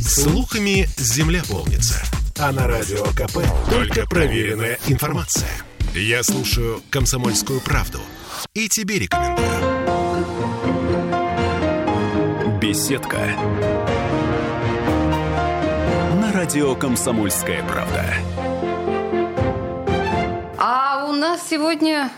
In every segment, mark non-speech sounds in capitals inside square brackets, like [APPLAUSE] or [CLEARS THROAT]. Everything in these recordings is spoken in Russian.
Слухами земля полнится. А на радио КП только проверенная информация. Я слушаю «Комсомольскую правду» и тебе рекомендую. Беседка. На радио «Комсомольская правда». А у нас сегодня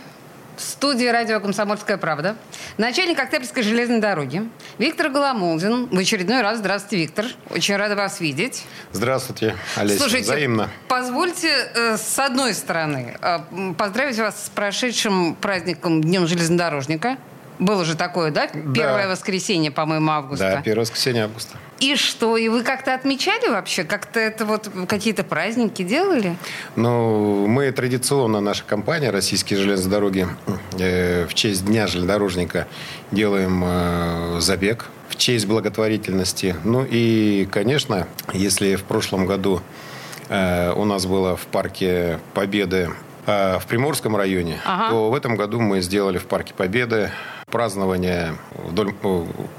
в студии радио «Комсомольская правда» начальник Октябрьской железной дороги Виктор Голомолдин. В очередной раз. Здравствуйте, Виктор. Очень рада вас видеть. Здравствуйте, Олеся. Слушайте, Взаимно. позвольте э, с одной стороны э, поздравить вас с прошедшим праздником Днем железнодорожника. Было же такое, да? Первое воскресенье, по-моему, августа. Да, первое воскресенье августа. И что? И вы как-то отмечали вообще? Как-то это вот какие-то праздники делали? Ну, мы традиционно, наша компания «Российские железные дороги» э, в честь Дня железнодорожника делаем э, забег в честь благотворительности. Ну и, конечно, если в прошлом году э, у нас было в парке Победы в Приморском районе, Ага. то в этом году мы сделали в парке Победы празднование вдоль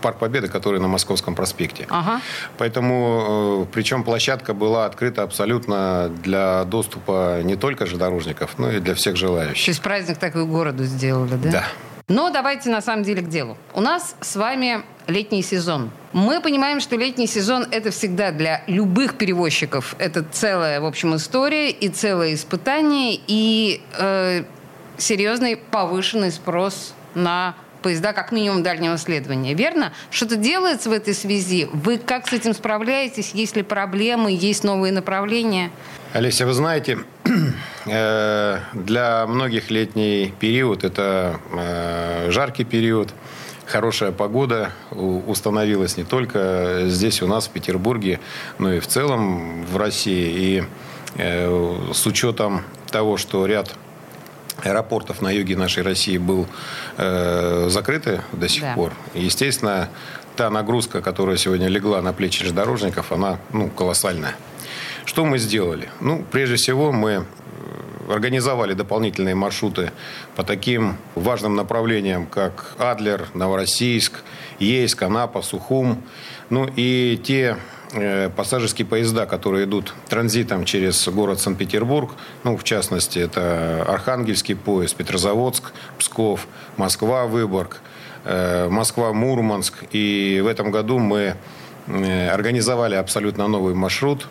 Парк Победы, который на Московском проспекте. Ага. Поэтому, причем площадка была открыта абсолютно для доступа не только же дорожников, но и для всех То желающих. есть праздник такой городу сделали, да? Да. Но давайте на самом деле к делу. У нас с вами летний сезон. Мы понимаем, что летний сезон это всегда для любых перевозчиков. Это целая, в общем, история и целое испытание, и э, серьезный повышенный спрос на поезда как минимум дальнего следования. Верно? Что-то делается в этой связи? Вы как с этим справляетесь? Есть ли проблемы? Есть новые направления? Олеся, вы знаете, [CLEARS THROAT] э, для многих летний период – это э, жаркий период, хорошая погода установилась не только здесь у нас, в Петербурге, но и в целом в России. И э, с учетом того, что ряд аэропортов на юге нашей России был э, закрыты до сих Да. пор, естественно, та нагрузка, которая сегодня легла на плечи железнодорожников, она ну, колоссальная. Что мы сделали? Ну, прежде всего, мы организовали дополнительные маршруты по таким важным направлениям, как Адлер, Новороссийск, Ейск, Анапа, Сухум. Ну и те э, пассажирские поезда, которые идут транзитом через город Санкт-Петербург, ну, в частности, это Архангельский поезд, Петрозаводск, Псков, Москва, Выборг, э, Москва-Мурманск. И в этом году мы э, организовали абсолютно новый маршрут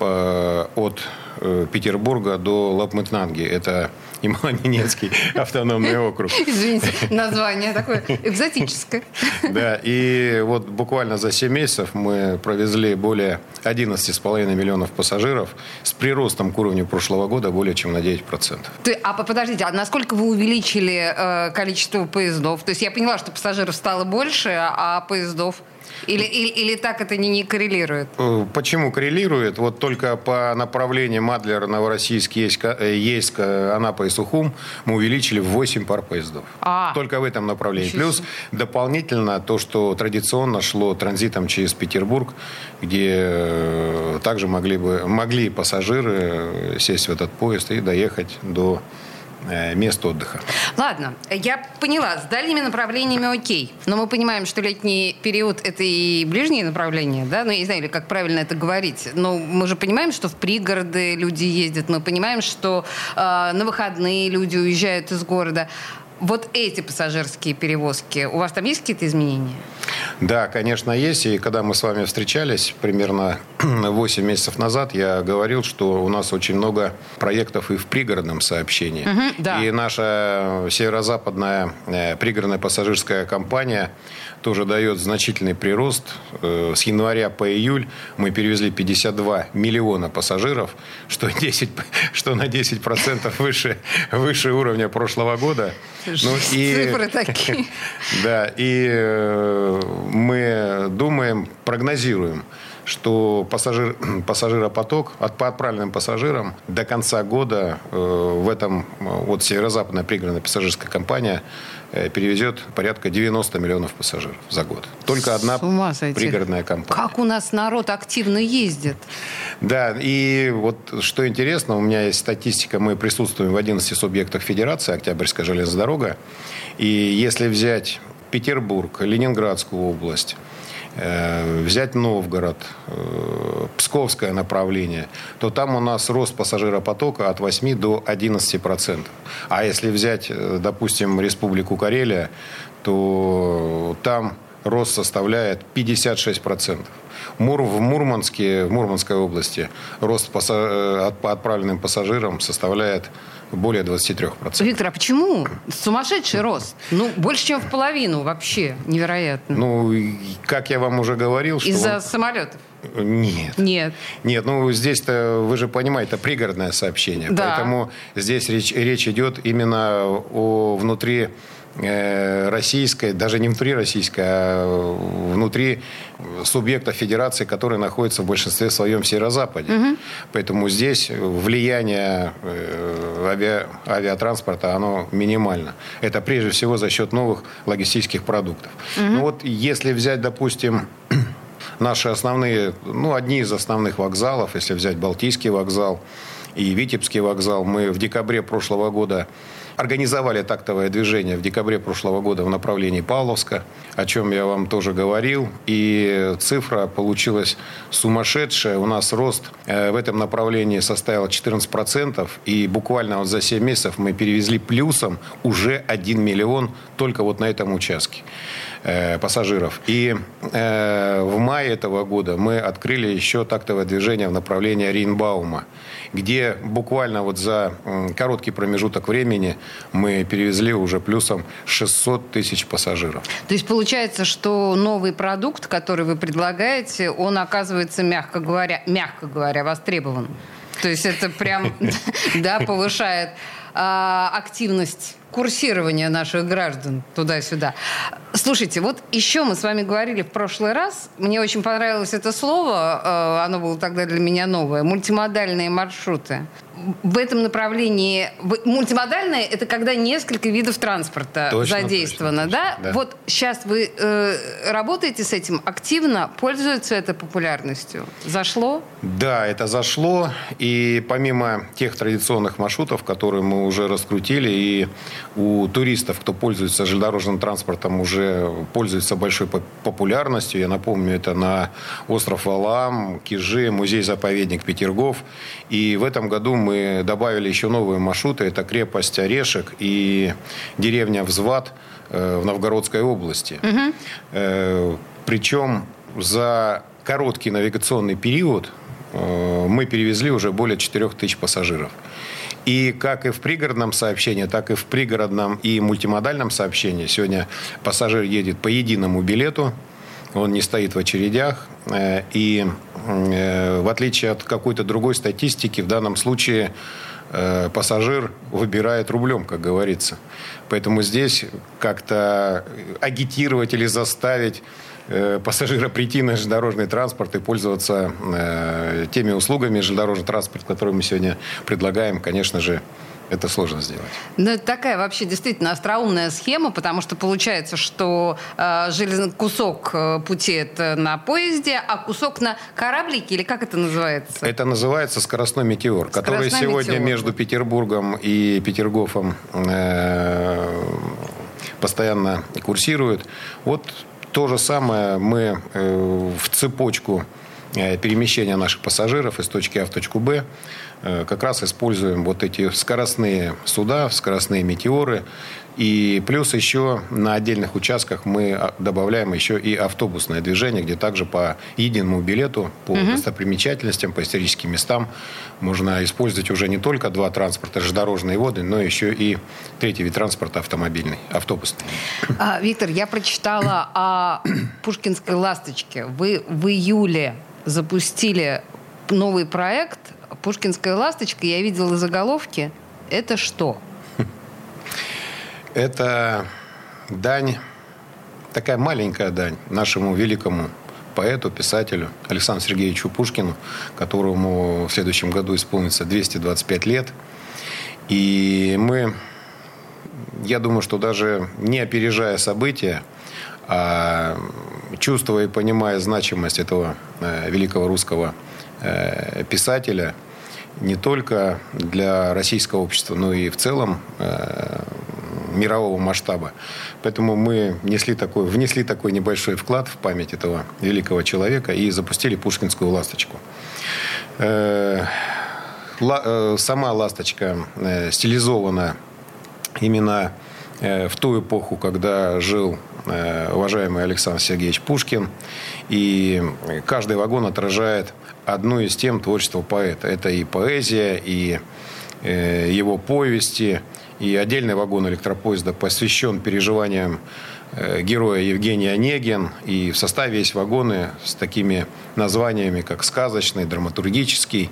от э, Петербурга до Лапмытнанги. Это Ямало-Ненецкий [LAUGHS] автономный округ. Извините, название такое экзотическое. Да, и вот буквально за 7 месяцев мы провезли более 11,5 миллионов пассажиров с приростом к уровню прошлого года более чем на 9%. Ты- а по- подождите, а насколько вы увеличили э, количество поездов? То есть я поняла, что пассажиров стало больше, а поездов? Или, или, или так это не, не коррелирует? Э, Почему коррелирует? Вот только по направлениям Адлер, Новороссийск, Ейск, э, Ейск, Анапа и Сухум мы увеличили в 8 пар поездов. А. Только в этом направлении. Плюс дополнительно то, что традиционно шло транзитом через Петербург, где э, также могли, бы, могли пассажиры сесть в этот поезд и доехать до мест отдыха. Ладно, я поняла, с дальними направлениями окей. Но мы понимаем, что летний период – это и ближние направления, да? Ну, я не знаю, или как правильно это говорить. Но мы же понимаем, что в пригороды люди ездят. Мы понимаем, что э, на выходные люди уезжают из города. Вот эти пассажирские перевозки, у вас там есть какие-то изменения? Да, конечно, есть. И когда мы с вами встречались примерно [CLEARS THROAT] 8 месяцев назад, я говорил, что у нас очень много проектов и в пригородном сообщении. Мгм, да. И наша северо-западная э, пригородная пассажирская компания тоже дает значительный прирост. Э, С января по июль мы перевезли 52 миллиона пассажиров, что, 10, [LAUGHS] что на 10% выше, выше уровня прошлого года. Ну, [LAUGHS] Цифры такие. [LAUGHS] Да, и э, мы думаем, прогнозируем, что пассажир, [CLEARS THROAT] пассажиропоток от, по отправленным пассажирам до конца года э, в этом э, вот северо-западная пригородная пассажирская компания э, перевезет порядка 90 миллионов пассажиров за год. Только одна пригородная компания. Как у нас народ активно ездит? Да, и вот что интересно, у меня есть статистика, мы присутствуем в 11 субъектах Федерации, Октябрьская железная дорога, и если взять Петербург, Ленинградскую область, взять Новгород, э, Псковское направление, то там у нас рост пассажиропотока от 8 до 11 процентов. А если взять, э, допустим, Республику Карелия, то там рост составляет 56 процентов. Мур, в Мурманске, в Мурманской области рост по отправленным пассажирам составляет более 23%. Виктор, а почему? Сумасшедший рост. Ну, больше, чем в половину вообще. Невероятно. Ну, как я вам уже говорил, что... Из-за он... самолетов? Нет. Нет. Нет, ну здесь-то, вы же понимаете, это пригородное сообщение. Да. Поэтому здесь речь, речь идет именно о внутри Э, российской, даже не внутри российской, а внутри субъекта федерации, который находится в большинстве своем в северо-западе. Угу. Поэтому здесь влияние э, авиа, авиатранспорта, оно минимально. Это прежде всего за счет новых логистических продуктов. Угу. Ну вот если взять, допустим, [CLEARS THROAT] наши основные, ну, одни из основных вокзалов, если взять Балтийский вокзал и Витебский вокзал, мы в декабре прошлого года Организовали тактовое движение в декабре прошлого года в направлении Павловска, о чем я вам тоже говорил. И цифра получилась сумасшедшая. У нас рост э, в этом направлении составил 14%. И буквально вот за 7 месяцев мы перевезли плюсом уже 1 миллион только вот на этом участке э, пассажиров. И э, в мае этого года мы открыли еще тактовое движение в направлении Рейнбаума, где буквально вот за короткий промежуток времени мы перевезли уже плюсом 600 тысяч пассажиров. То есть получается, что новый продукт, который вы предлагаете, он оказывается, мягко говоря, мягко говоря, востребован. То есть это прям, [LAUGHS] да, повышает а, активность курсирования наших граждан туда-сюда. Слушайте, вот еще мы с вами говорили в прошлый раз. Мне очень понравилось это слово. Э, оно было тогда для меня новое. Мультимодальные маршруты в этом направлении мультимодальное это когда несколько видов транспорта точно, задействовано, точно, да? да? Вот сейчас вы э, работаете с этим активно, пользуется это популярностью, зашло? Да, это зашло, и помимо тех традиционных маршрутов, которые мы уже раскрутили, и у туристов, кто пользуется железнодорожным транспортом, уже пользуется большой популярностью. Я напомню, это на остров Валам, Кижи, музей-заповедник Петергоф, и в этом году мы добавили еще новые маршруты. Это крепость Орешек и деревня Взват э, в Новгородской области. Угу. Причем за короткий навигационный период мы перевезли уже более 4 тысяч пассажиров. И как и в пригородном сообщении, так и в пригородном и мультимодальном сообщении сегодня пассажир едет по единому билету, он не стоит в очередях. И Э, в отличие от какой-то другой статистики, в данном случае э, пассажир выбирает рублем, как говорится. Поэтому здесь как-то агитировать или заставить э, пассажира прийти на железнодорожный транспорт и пользоваться теми услугами железнодорожного транспорта, которые мы сегодня предлагаем, конечно же, это сложно сделать. Ну, это такая вообще действительно остроумная схема, потому что получается, что э, железный кусок э, пути это на поезде, а кусок на кораблике, или как это называется? Это называется скоростной метеор, скоростной который сегодня метеор. между Петербургом и Петергофом э, постоянно курсирует. Вот то же самое мы э, в цепочку э, перемещения наших пассажиров из точки А в точку Б Э, как раз используем вот эти скоростные суда, скоростные метеоры. И плюс еще на отдельных участках мы а, добавляем еще и автобусное движение, где также по единому билету, по угу. достопримечательностям, по историческим местам можно использовать уже не только два транспорта, железнодорожные воды, но еще и третий вид транспорта автомобильный, автобусный. А, Виктор, я прочитала о [CLEARS THROAT] Пушкинской «Ласточке». Вы в июле запустили новый проект Пушкинская ласточка, я видела заголовки. Это что? Это дань, такая маленькая дань нашему великому поэту, писателю Александру Сергеевичу Пушкину, которому в следующем году исполнится 225 лет. И мы, я думаю, что даже не опережая события, а чувствуя и понимая значимость этого э, великого русского э, писателя, не только для российского общества, но и в целом э, мирового масштаба. Поэтому мы внесли такой, внесли такой небольшой вклад в память этого великого человека и запустили пушкинскую ласточку. Э, э, сама ласточка э, стилизована именно в ту эпоху, когда жил уважаемый Александр Сергеевич Пушкин. И каждый вагон отражает одну из тем творчества поэта. Это и поэзия, и его повести, и отдельный вагон электропоезда посвящен переживаниям Э, героя Евгений Онегин. И в составе есть вагоны с такими названиями, как «Сказочный», «Драматургический».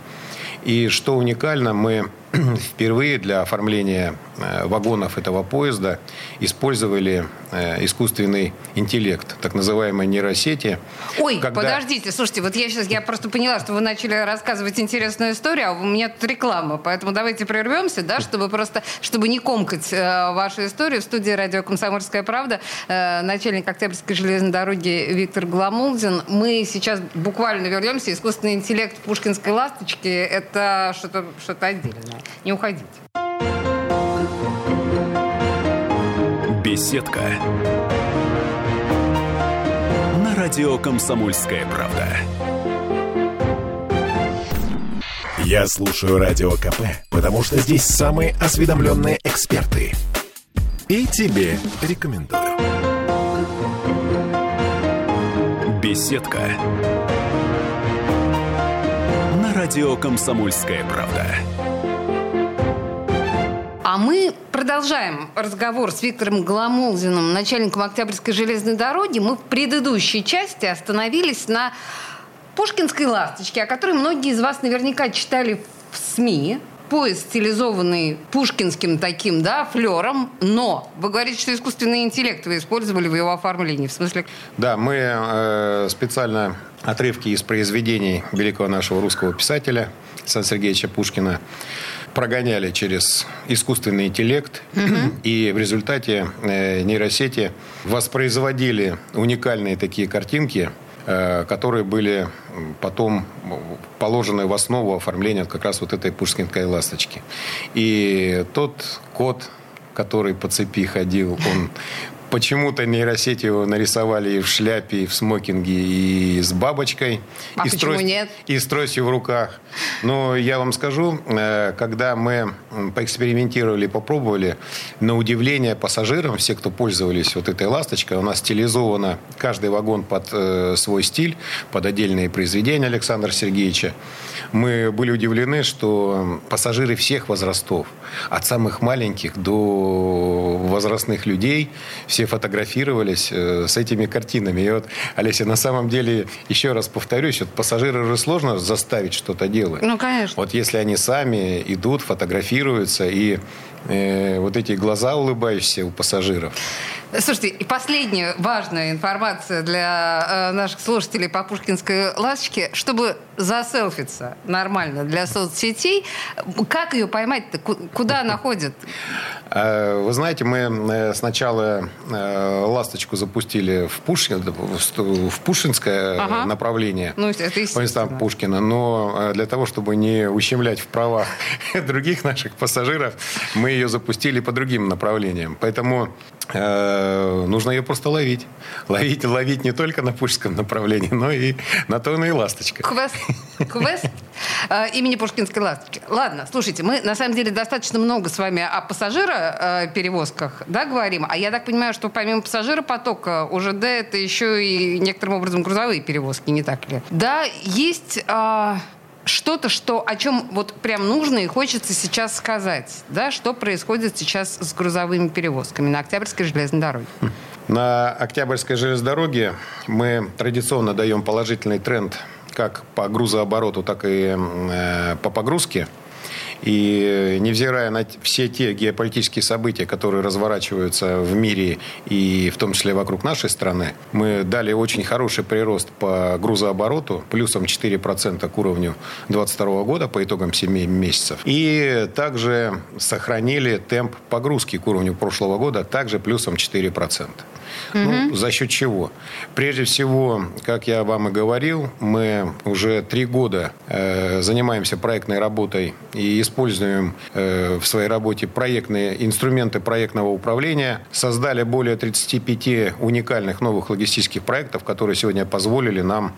И что уникально, мы [CLEARS THROAT] впервые для оформления э, вагонов этого поезда использовали э, искусственный интеллект, так называемые нейросети. Ой, когда... подождите, слушайте, вот я сейчас, я просто поняла, что вы начали рассказывать интересную историю, а у меня тут реклама, поэтому давайте прервемся, да, чтобы просто, чтобы не комкать э, вашу историю. В студии радио «Комсомольская правда» э, начальник Октябрьской железной дороги Виктор Гламулдин. Мы сейчас буквально вернемся. Искусственный интеллект Пушкинской ласточки – это что-то что отдельное. Не уходите. Беседка. На радио «Комсомольская правда». Я слушаю Радио КП, потому что здесь самые осведомленные эксперты. И тебе рекомендую. Беседка. На радио «Комсомольская правда». А мы продолжаем разговор с Виктором Гламолзиным, начальником Октябрьской железной дороги. Мы в предыдущей части остановились на Пушкинской ласточке, о которой многие из вас наверняка читали в СМИ. Поезд, стилизованный пушкинским таким, да, флером, но вы говорите, что искусственный интеллект вы использовали в его оформлении, в смысле? Да, мы э, специально отрывки из произведений великого нашего русского писателя Александра Сергеевича Пушкина прогоняли через искусственный интеллект, угу. [CLEARS THROAT] и в результате э, нейросети воспроизводили уникальные такие картинки, э, которые были потом положены в основу оформления как раз вот этой пушкинской ласточки. И тот код, который по цепи ходил, он [LAUGHS] Почему-то нейросети его нарисовали и в шляпе, и в смокинге, и с бабочкой. А и почему с нет? И с тростью в руках. Но я вам скажу, э, когда мы поэкспериментировали, попробовали, на удивление пассажирам, все, кто пользовались вот этой ласточкой, у нас стилизовано каждый вагон под э, свой стиль, под отдельные произведения Александра Сергеевича. Мы были удивлены, что пассажиры всех возрастов, от самых маленьких до возрастных людей, все все фотографировались э, с этими картинами. И вот, Олеся, на самом деле, еще раз повторюсь, вот пассажиры уже сложно заставить что-то делать. Ну, конечно. Вот если они сами идут, фотографируются, и э, вот эти глаза улыбающиеся у пассажиров. Слушайте, и последняя важная информация для э, наших слушателей по Пушкинской ласточке. Чтобы заселфиться нормально для соцсетей, как ее поймать-то? Куда она ходит? Э, вы знаете, мы э, сначала э, ласточку запустили в, Пушкин, в Пушинское ага. направление. Ну, это. Там Пушкина. Но для того, чтобы не ущемлять в правах [LAUGHS] других наших пассажиров, мы ее запустили по другим направлениям. Поэтому нужно ее просто ловить. Ловить, ловить не только на Пушкинском направлении, но и на то и ласточка. Квест, квест э, имени Пушкинской ласточки. Ладно, слушайте, мы на самом деле достаточно много с вами о пассажироперевозках э, да, говорим. А я так понимаю, что помимо пассажиропотока УЖД это еще и некоторым образом грузовые перевозки, не так ли? Да, есть... Э, что-то, что, о чем вот прям нужно и хочется сейчас сказать, да, что происходит сейчас с грузовыми перевозками на Октябрьской железной дороге? На Октябрьской железной дороге мы традиционно даем положительный тренд как по грузообороту, так и э, по погрузке. И невзирая на все те геополитические события, которые разворачиваются в мире и в том числе вокруг нашей страны, мы дали очень хороший прирост по грузообороту, плюсом 4% к уровню 2022 года по итогам 7 месяцев. И также сохранили темп погрузки к уровню прошлого года, также плюсом 4%. Угу. Ну, за счет чего? Прежде всего, как я вам и говорил, мы уже три года э, занимаемся проектной работой и используем э, в своей работе проектные инструменты проектного управления. Создали более 35 уникальных новых логистических проектов, которые сегодня позволили нам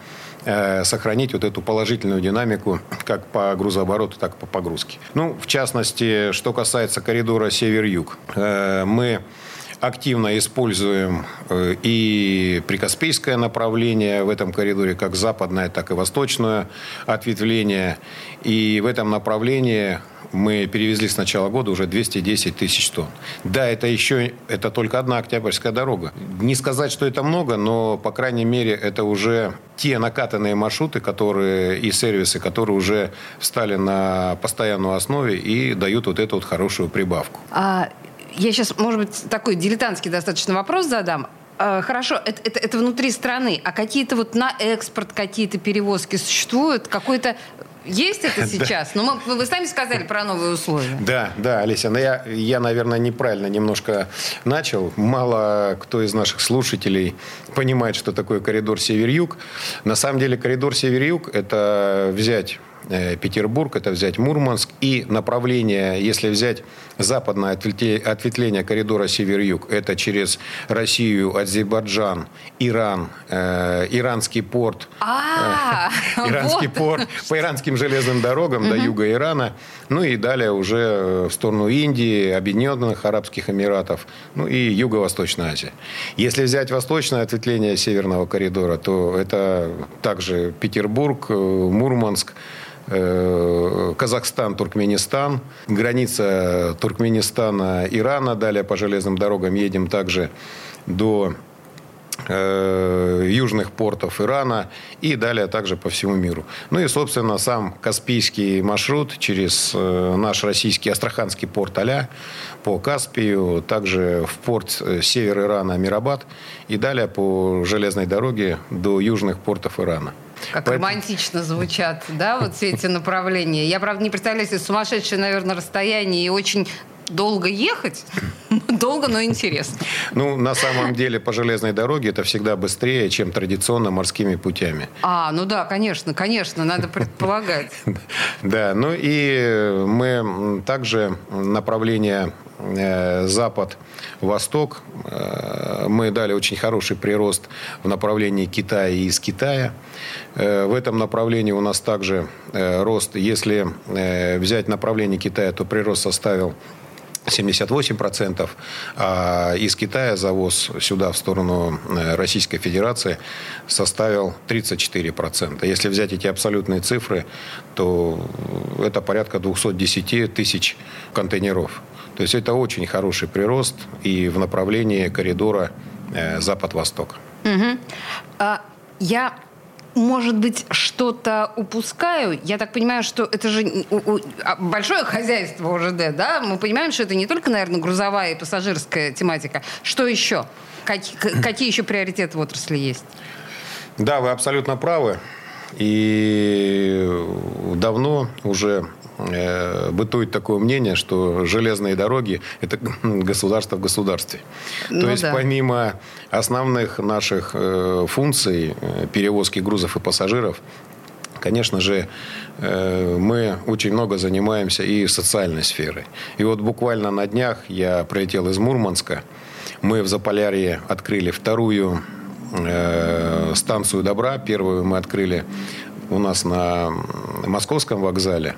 Э, сохранить вот эту положительную динамику как по грузообороту, так и по погрузке. Ну, в частности, что касается коридора север-юг, э, мы активно используем э, и прикаспийское направление в этом коридоре, как западное, так и восточное ответвление. И в этом направлении мы перевезли с начала года уже 210 тысяч тонн. Да, это еще, это только одна Октябрьская дорога. Не сказать, что это много, но, по крайней мере, это уже те накатанные маршруты, которые и сервисы, которые уже встали на постоянную основе и дают вот эту вот хорошую прибавку. А, я сейчас, может быть, такой дилетантский достаточно вопрос задам. А, хорошо, это, это, это внутри страны, а какие-то вот на экспорт какие-то перевозки существуют? Какой-то есть это [LAUGHS] сейчас? Но мы, вы сами сказали про новые условия. Да, да, Олеся. Но я, я, наверное, неправильно немножко начал. Мало кто из наших слушателей понимает, что такое коридор север-юг. На самом деле коридор север-юг – это взять Э, Петербург, это взять Мурманск. И направление, если взять западное ответвление коридора север-юг, это через Россию, Азербайджан, Иран, э, иранский порт. А, э, [LAUGHS] иранский порт по иранским железным дорогам до юга Ирана. Ну и далее уже в сторону Индии, Объединенных Арабских Эмиратов, ну и Юго-Восточная Азия. Если взять восточное ответвление северного коридора, то это также Петербург, Мурманск, Э, Казахстан, Туркменистан, граница Туркменистана, Ирана. Далее по железным дорогам едем также до э, южных портов Ирана и далее также по всему миру. Ну и, собственно, сам Каспийский маршрут через э, наш российский Астраханский порт Аля по Каспию, также в порт север Ирана Мирабад и далее по железной дороге до южных портов Ирана. Как Поэтому... романтично звучат, да, вот все эти направления. Я, правда, не представляю себе сумасшедшее, наверное, расстояние и очень долго ехать. Долго, но интересно. Ну, на самом деле, по железной дороге это всегда быстрее, чем традиционно морскими путями. А, ну да, конечно, конечно, надо предполагать. [LAUGHS] Да, ну и мы также направление э, запад-восток э, мы дали очень хороший прирост в направлении Китая и из Китая. Э, в этом направлении у нас также рост, если взять направление Китая, то прирост составил 78%, а из Китая завоз сюда, в сторону э, Российской Федерации, составил 34%. Если взять эти абсолютные цифры, то это порядка 210 тысяч контейнеров. То есть это очень хороший прирост и в направлении коридора э, Запад-Восток. Угу. А, я может быть, что-то упускаю. Я так понимаю, что это же а, большое хозяйство ОЖД, да? Мы понимаем, что это не только, наверное, грузовая и пассажирская тематика. Что еще? Какие, [CLEARS THROAT] какие еще приоритеты в отрасли есть? Да, вы абсолютно правы. И давно уже бытует такое мнение, что железные дороги – это [LAUGHS] государство в государстве. Ну, То есть да. помимо основных наших э, функций э, перевозки грузов и пассажиров, конечно же, э, мы очень много занимаемся и социальной сферой. И вот буквально на днях я прилетел из Мурманска. Мы в Заполярье открыли вторую э, станцию добра. Первую мы открыли у нас на московском вокзале.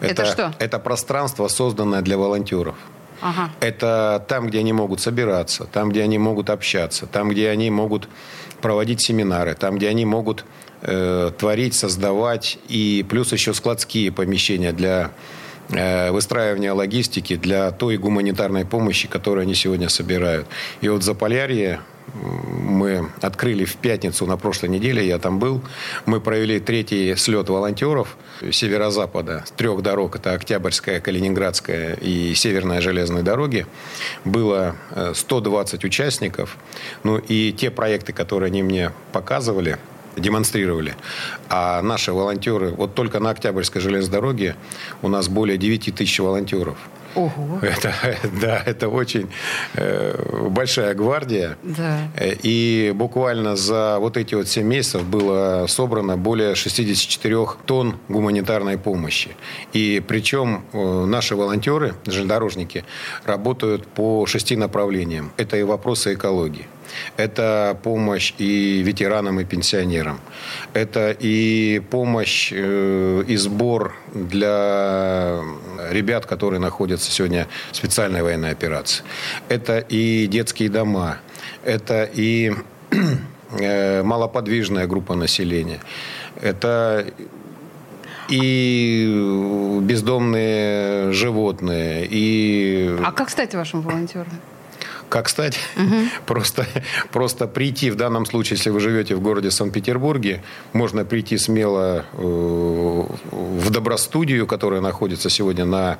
Это, это что? Это пространство, созданное для волонтеров. Ага. Это там, где они могут собираться, там, где они могут общаться, там, где они могут проводить семинары, там, где они могут э, творить, создавать, и плюс еще складские помещения для э, выстраивания логистики, для той гуманитарной помощи, которую они сегодня собирают. И вот Заполярье мы открыли в пятницу на прошлой неделе, я там был. Мы провели третий слет волонтеров северо-запада, трех дорог, это Октябрьская, Калининградская и Северная железная дороги. Было 120 э, участников. Ну и те проекты, которые они мне показывали, демонстрировали. А наши волонтеры, вот только на Октябрьской железной дороге у нас более 9 тысяч волонтеров. Ого. [LAUGHS] Это, да, это очень э, большая гвардия. Да. И буквально за вот эти вот 7 месяцев было собрано более 64 тонн гуманитарной помощи. И причем э, наши волонтеры, железнодорожники, работают по шести направлениям. Это и вопросы экологии это помощь и ветеранам, и пенсионерам. Это и помощь э, и сбор для ребят, которые находятся сегодня в специальной военной операции. Это и детские дома. Это и [CLEARS THROAT] э, малоподвижная группа населения. Это и бездомные животные, и... А как стать вашим волонтером? Как стать? Угу. [LAUGHS] Просто, просто прийти, в данном случае, если вы живете в городе Санкт-Петербурге, можно прийти смело э, в Добростудию, которая находится сегодня на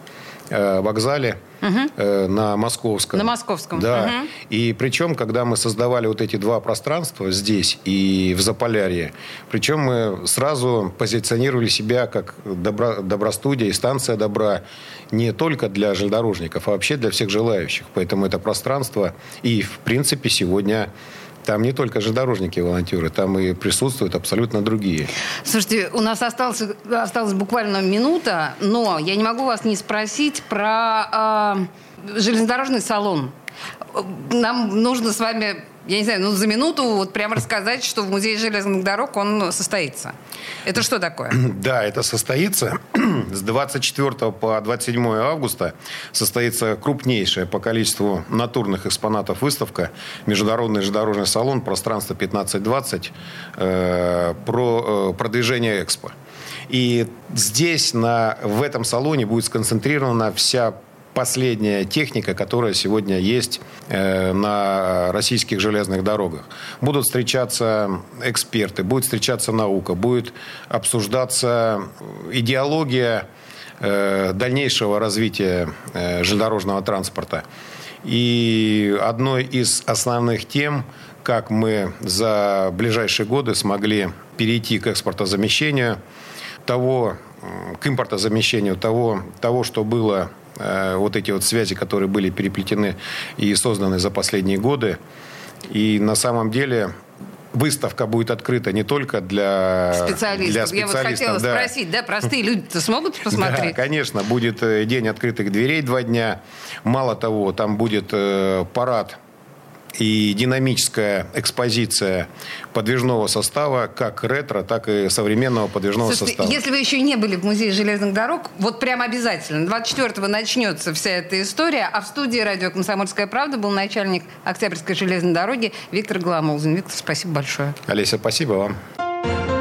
вокзале угу. на Московском. На Московском. Да. Угу. И причем, когда мы создавали вот эти два пространства здесь и в Заполярье, причем мы сразу позиционировали себя как добро, добростудия и станция добра не только для железнодорожников, а вообще для всех желающих. Поэтому это пространство и, в принципе, сегодня там не только же дорожники волонтеры, там и присутствуют абсолютно другие. Слушайте, у нас осталось, осталась буквально минута, но я не могу вас не спросить про э, железнодорожный салон. Нам нужно с вами я не знаю, ну за минуту вот прямо рассказать, что в Музее железных дорог он состоится. Это что такое? [CLEARS THROAT] Да, это состоится. [CLEARS THROAT] С 24 по 27 августа состоится крупнейшая по количеству натурных экспонатов выставка Международный железнодорожный салон «Пространство 1520» э, про э, продвижение экспо. И здесь, на, в этом салоне будет сконцентрирована вся последняя техника, которая сегодня есть э, на российских железных дорогах. Будут встречаться эксперты, будет встречаться наука, будет обсуждаться идеология э, дальнейшего развития э, железнодорожного транспорта. И одной из основных тем, как мы за ближайшие годы смогли перейти к экспортозамещению того, к импортозамещению того, того, что было Э, вот эти вот связи, которые были переплетены и созданы за последние годы. И на самом деле выставка будет открыта не только для специалистов. Для специалистов Я вот хотела да. спросить, да, простые люди-то [LAUGHS] смогут посмотреть? Да, конечно, будет э, день открытых дверей два дня. Мало того, там будет э, парад и динамическая экспозиция подвижного состава, как ретро, так и современного подвижного Слушайте, состава. Если вы еще не были в Музее железных дорог, вот прям обязательно. 24-го начнется вся эта история, а в студии радио «Комсомольская правда» был начальник Октябрьской железной дороги Виктор Гламолзин. Виктор, спасибо большое. Олеся, спасибо вам.